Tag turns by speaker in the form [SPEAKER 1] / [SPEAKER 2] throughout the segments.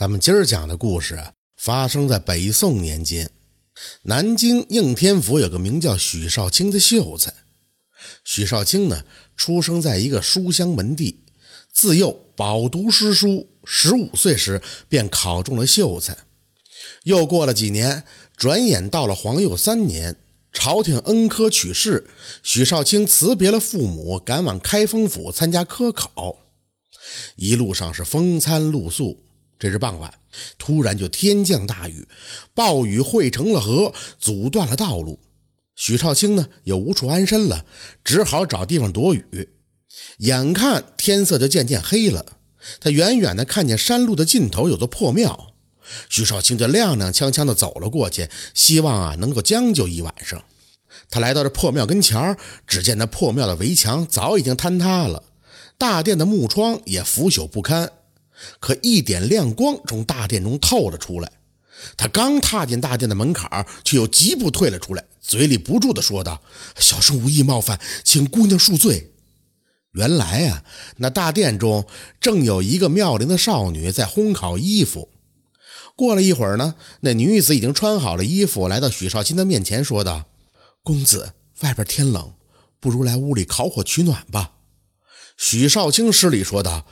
[SPEAKER 1] 咱们今儿讲的故事发生在北宋年间，南京应天府有个名叫许绍清的秀才。许绍清呢，出生在一个书香门第，自幼饱读诗书，十五岁时便考中了秀才。又过了几年，转眼到了皇佑三年，朝廷恩科取士，许绍清辞别了父母，赶往开封府参加科考。一路上是风餐露宿。这日傍晚，突然就天降大雨，暴雨汇成了河，阻断了道路。许少清呢，也无处安身了，只好找地方躲雨。眼看天色就渐渐黑了，他远远的看见山路的尽头有座破庙，许少清就踉踉跄跄的走了过去，希望啊能够将就一晚上。他来到这破庙跟前只见那破庙的围墙早已经坍塌了，大殿的木窗也腐朽不堪。可一点亮光从大殿中透了出来，他刚踏进大殿的门槛，却又疾步退了出来，嘴里不住地说道：“小生无意冒犯，请姑娘恕罪。”原来啊，那大殿中正有一个妙龄的少女在烘烤衣服。过了一会儿呢，那女子已经穿好了衣服，来到许绍卿的面前，说道：“公子，外边天冷，不如来屋里烤火取暖吧。”许少卿施礼说道：“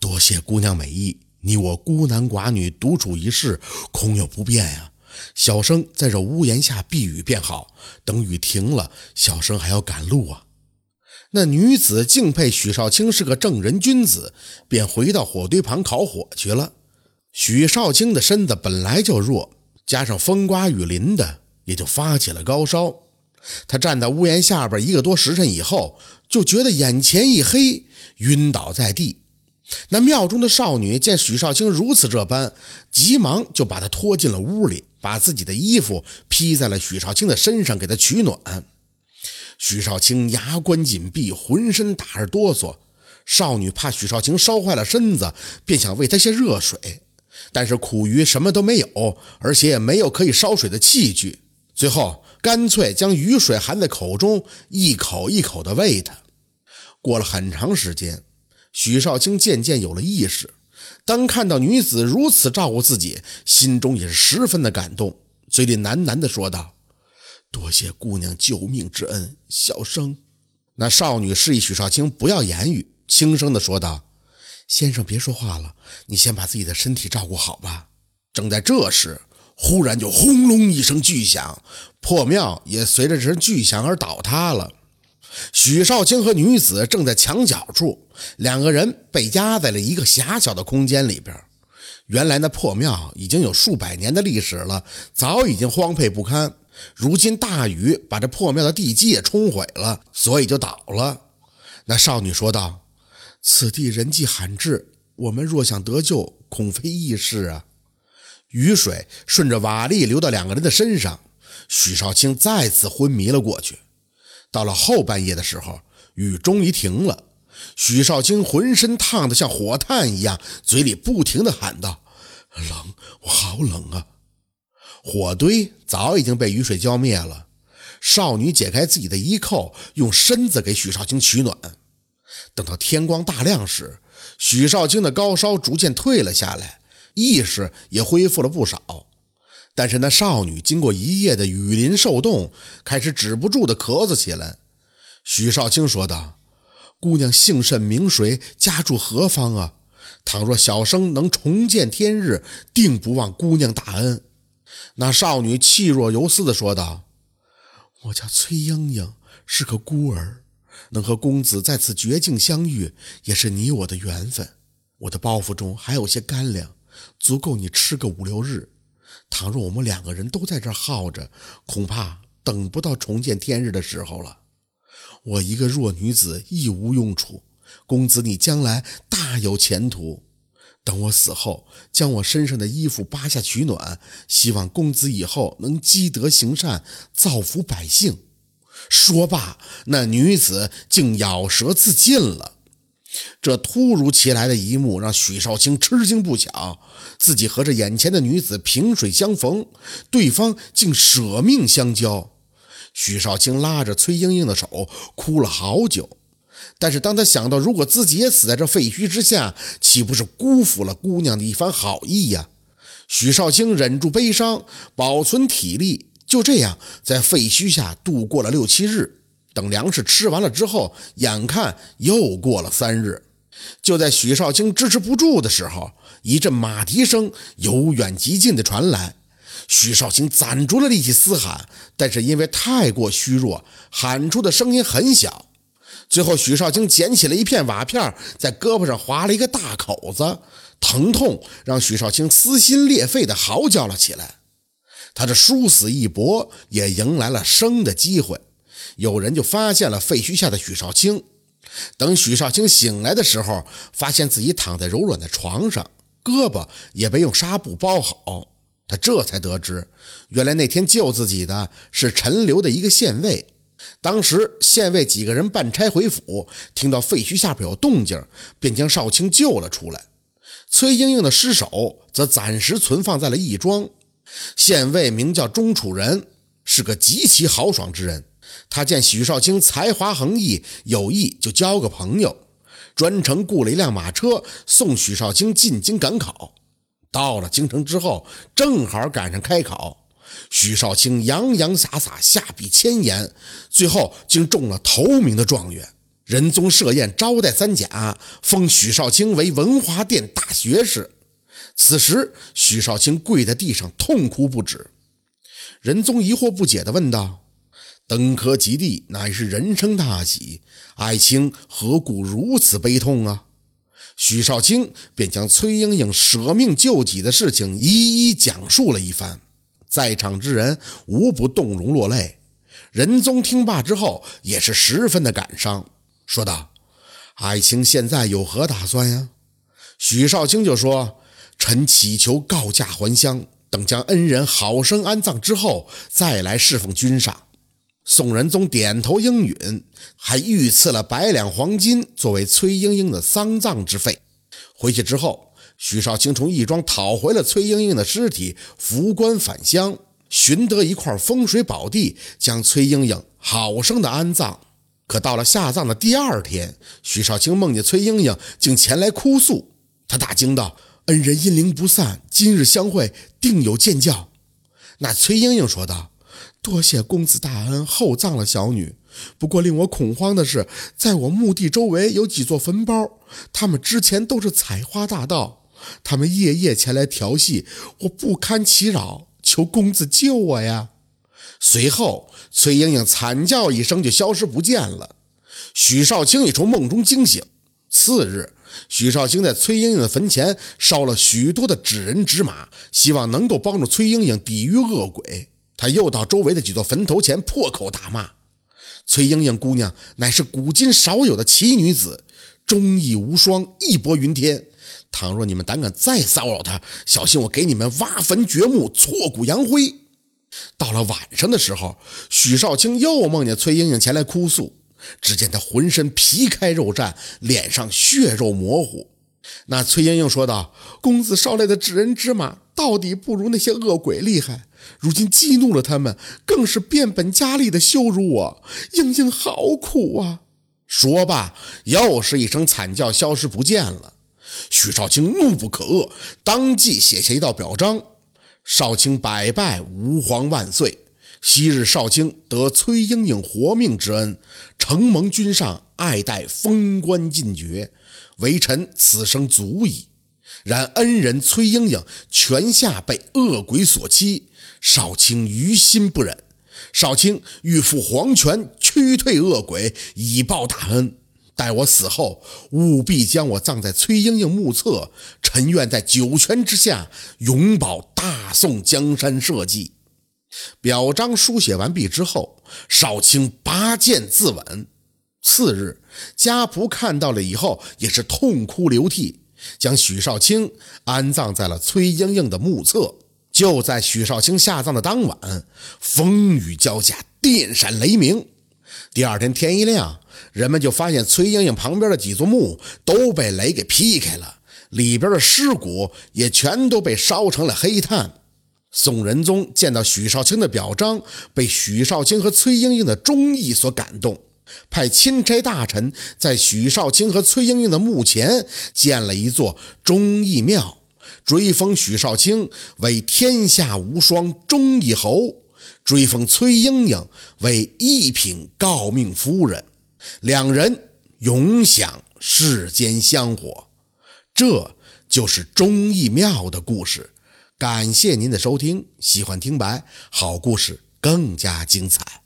[SPEAKER 1] 多谢姑娘美意，你我孤男寡女独处一室，恐有不便呀。小生在这屋檐下避雨便好，等雨停了，小生还要赶路啊。”那女子敬佩许少卿是个正人君子，便回到火堆旁烤火去了。许少卿的身子本来就弱，加上风刮雨淋的，也就发起了高烧。他站在屋檐下边一个多时辰以后，就觉得眼前一黑，晕倒在地。那庙中的少女见许绍卿如此这般，急忙就把他拖进了屋里，把自己的衣服披在了许绍卿的身上，给他取暖。许绍卿牙关紧闭，浑身打着哆嗦。少女怕许绍卿烧坏了身子，便想喂他些热水，但是苦于什么都没有，而且也没有可以烧水的器具。最后。干脆将雨水含在口中，一口一口地喂他。过了很长时间，许少卿渐渐有了意识。当看到女子如此照顾自己，心中也是十分的感动，嘴里喃喃地说道：“多谢姑娘救命之恩，小生。”那少女示意许少卿不要言语，轻声地说道：“先生别说话了，你先把自己的身体照顾好吧。”正在这时。忽然就轰隆一声巨响，破庙也随着这声巨响而倒塌了。许少卿和女子正在墙角处，两个人被压在了一个狭小的空间里边。原来那破庙已经有数百年的历史了，早已经荒废不堪。如今大雨把这破庙的地基也冲毁了，所以就倒了。那少女说道：“此地人迹罕至，我们若想得救，恐非易事啊。”雨水顺着瓦砾流到两个人的身上，许少卿再次昏迷了过去。到了后半夜的时候，雨终于停了。许少清浑身烫得像火炭一样，嘴里不停地喊道：“冷，我好冷啊！”火堆早已经被雨水浇灭了。少女解开自己的衣扣，用身子给许少清取暖。等到天光大亮时，许少清的高烧逐渐退了下来。意识也恢复了不少，但是那少女经过一夜的雨淋受冻，开始止不住的咳嗽起来。许绍清说道：“姑娘姓甚名谁，家住何方啊？倘若小生能重见天日，定不忘姑娘大恩。”那少女气若游丝的说道：“我叫崔莺莺，是个孤儿，能和公子在此绝境相遇，也是你我的缘分。我的包袱中还有些干粮。”足够你吃个五六日。倘若我们两个人都在这耗着，恐怕等不到重见天日的时候了。我一个弱女子亦无用处，公子你将来大有前途。等我死后，将我身上的衣服扒下取暖，希望公子以后能积德行善，造福百姓。说罢，那女子竟咬舌自尽了。这突如其来的一幕让许少卿吃惊不小，自己和这眼前的女子萍水相逢，对方竟舍命相交。许少卿拉着崔莺莺的手，哭了好久。但是当他想到如果自己也死在这废墟之下，岂不是辜负了姑娘的一番好意呀？许少卿忍住悲伤，保存体力，就这样在废墟下度过了六七日。等粮食吃完了之后，眼看又过了三日，就在许少卿支持不住的时候，一阵马蹄声由远及近的传来。许少卿攒足了力气嘶喊，但是因为太过虚弱，喊出的声音很小。最后，许少卿捡起了一片瓦片，在胳膊上划了一个大口子，疼痛让许少卿撕心裂肺地嚎叫了起来。他这殊死一搏，也迎来了生的机会。有人就发现了废墟下的许少卿。等许少卿醒来的时候，发现自己躺在柔软的床上，胳膊也被用纱布包好。他这才得知，原来那天救自己的是陈留的一个县尉。当时县尉几个人办差回府，听到废墟下边有动静，便将少卿救了出来。崔莺莺的尸首则暂时存放在了义庄。县尉名叫钟楚仁，是个极其豪爽之人。他见许少卿才华横溢，有意就交个朋友，专程雇了一辆马车送许少卿进京赶考。到了京城之后，正好赶上开考，许少卿洋洋洒洒下笔千言，最后竟中了头名的状元。仁宗设宴招待三甲，封许少卿为文华殿大学士。此时，许少卿跪在地上痛哭不止。仁宗疑惑不解地问道：“登科及第乃是人生大喜，爱卿何故如此悲痛啊？”许少卿便将崔莺莺舍命救己的事情一一讲述了一番，在场之人无不动容落泪。仁宗听罢之后也是十分的感伤，说道：“爱卿现在有何打算呀？”许少卿就说：“臣祈求告假还乡，等将恩人好生安葬之后，再来侍奉君上。”宋仁宗点头应允，还御赐了百两黄金作为崔莺莺的丧葬之费。回去之后，许少卿从义庄讨回了崔莺莺的尸体，扶棺返乡，寻得一块风水宝地，将崔莺莺好生的安葬。可到了下葬的第二天，许少卿梦见崔莺莺竟前来哭诉，他大惊道：“恩人阴灵不散，今日相会，定有见教。”那崔莺莺说道。多谢公子大恩，厚葬了小女。不过令我恐慌的是，在我墓地周围有几座坟包，他们之前都是采花大盗，他们夜夜前来调戏，我不堪其扰，求公子救我呀！随后，崔莺莺惨叫一声，就消失不见了。许少卿也从梦中惊醒。次日，许少卿在崔莺莺的坟前烧了许多的纸人纸马，希望能够帮助崔莺莺抵御恶鬼。他又到周围的几座坟头前破口大骂：“崔莺莺姑娘乃是古今少有的奇女子，忠义无双，义薄云天。倘若你们胆敢再骚扰她，小心我给你们挖坟掘墓，挫骨扬灰。”到了晚上的时候，许少卿又梦见崔莺莺前来哭诉，只见她浑身皮开肉绽，脸上血肉模糊。那崔莺莺说道：“公子捎来的纸人纸马，到底不如那些恶鬼厉害。”如今激怒了他们，更是变本加厉的羞辱我。英英好苦啊！说罢，又是一声惨叫，消失不见了。许少卿怒不可遏，当即写下一道表彰：“少卿百拜，吾皇万岁。昔日少卿得崔莺莺活命之恩，承蒙君上爱戴，封官进爵，为臣此生足矣。然恩人崔莺莺泉下被恶鬼所欺。”少卿于心不忍，少卿欲赴黄泉驱退恶鬼，以报大恩。待我死后，务必将我葬在崔莺莺墓侧。臣愿在九泉之下，永保大宋江山社稷。表彰书写完毕之后，少卿拔剑自刎。次日，家仆看到了以后，也是痛哭流涕，将许少卿安葬在了崔莺莺的墓侧。就在许少卿下葬的当晚，风雨交加，电闪雷鸣。第二天天一亮，人们就发现崔莺莺旁边的几座墓都被雷给劈开了，里边的尸骨也全都被烧成了黑炭。宋仁宗见到许少卿的表彰，被许少卿和崔莺莺的忠义所感动，派钦差大臣在许少卿和崔莺莺的墓前建了一座忠义庙，追封许少卿为天下无双忠义侯，追封崔莺莺为一品诰命夫人，两人永享世间香火。这就是忠义庙的故事。感谢您的收听，喜欢听白好故事更加精彩。